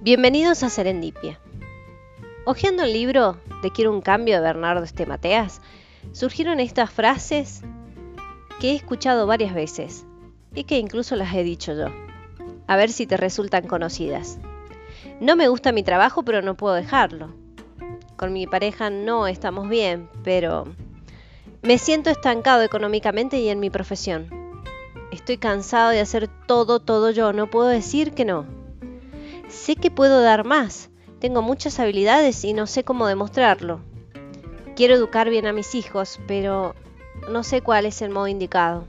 Bienvenidos a Serendipia. Hojeando el libro de Quiero un cambio de Bernardo Estemateas, surgieron estas frases que he escuchado varias veces y que incluso las he dicho yo. A ver si te resultan conocidas. No me gusta mi trabajo, pero no puedo dejarlo. Con mi pareja no estamos bien, pero me siento estancado económicamente y en mi profesión. Estoy cansado de hacer todo, todo yo. No puedo decir que no. Sé que puedo dar más. Tengo muchas habilidades y no sé cómo demostrarlo. Quiero educar bien a mis hijos, pero no sé cuál es el modo indicado.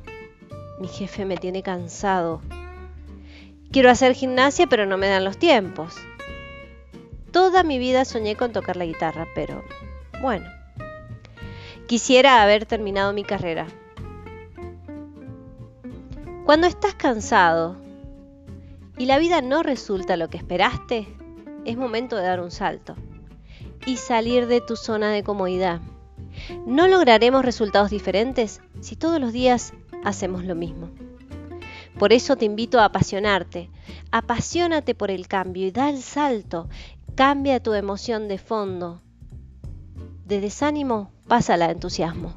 Mi jefe me tiene cansado. Quiero hacer gimnasia, pero no me dan los tiempos. Toda mi vida soñé con tocar la guitarra, pero bueno. Quisiera haber terminado mi carrera. Cuando estás cansado, y la vida no resulta lo que esperaste, es momento de dar un salto y salir de tu zona de comodidad. No lograremos resultados diferentes si todos los días hacemos lo mismo. Por eso te invito a apasionarte. Apasionate por el cambio y da el salto. Cambia tu emoción de fondo. De desánimo, pásala a entusiasmo.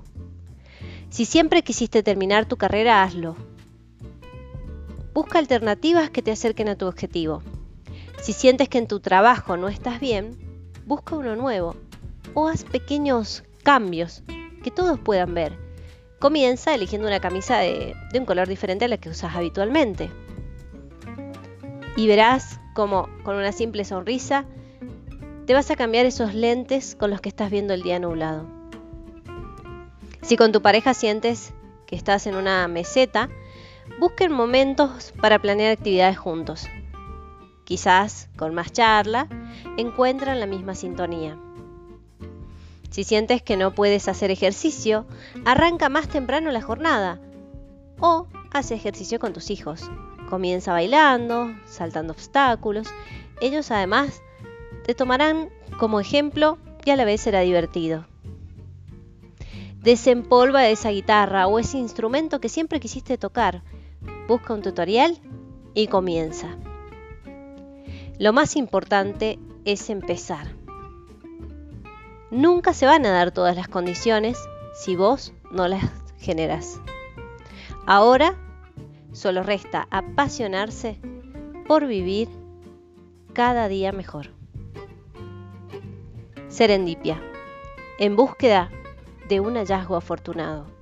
Si siempre quisiste terminar tu carrera, hazlo. Busca alternativas que te acerquen a tu objetivo. Si sientes que en tu trabajo no estás bien, busca uno nuevo o haz pequeños cambios que todos puedan ver. Comienza eligiendo una camisa de, un color diferente a la que usas habitualmente. Y verás como con una simple sonrisa te vas a cambiar esos lentes con los que estás viendo el día nublado. Si con tu pareja sientes que estás en una meseta, busquen momentos para planear actividades juntos. Quizás con más charla encuentran la misma sintonía. Si sientes que no puedes hacer ejercicio, arranca más temprano la jornada o hace ejercicio con tus hijos. Comienza bailando, saltando obstáculos. Ellos además te tomarán como ejemplo y a la vez será divertido. Desempolva esa guitarra o ese instrumento que siempre quisiste tocar busca un tutorial y comienza. Lo más importante es empezar. Nunca se van a dar todas las condiciones si vos no las generas. Ahora solo resta apasionarse por vivir cada día mejor. Serendipia, en búsqueda de un hallazgo afortunado.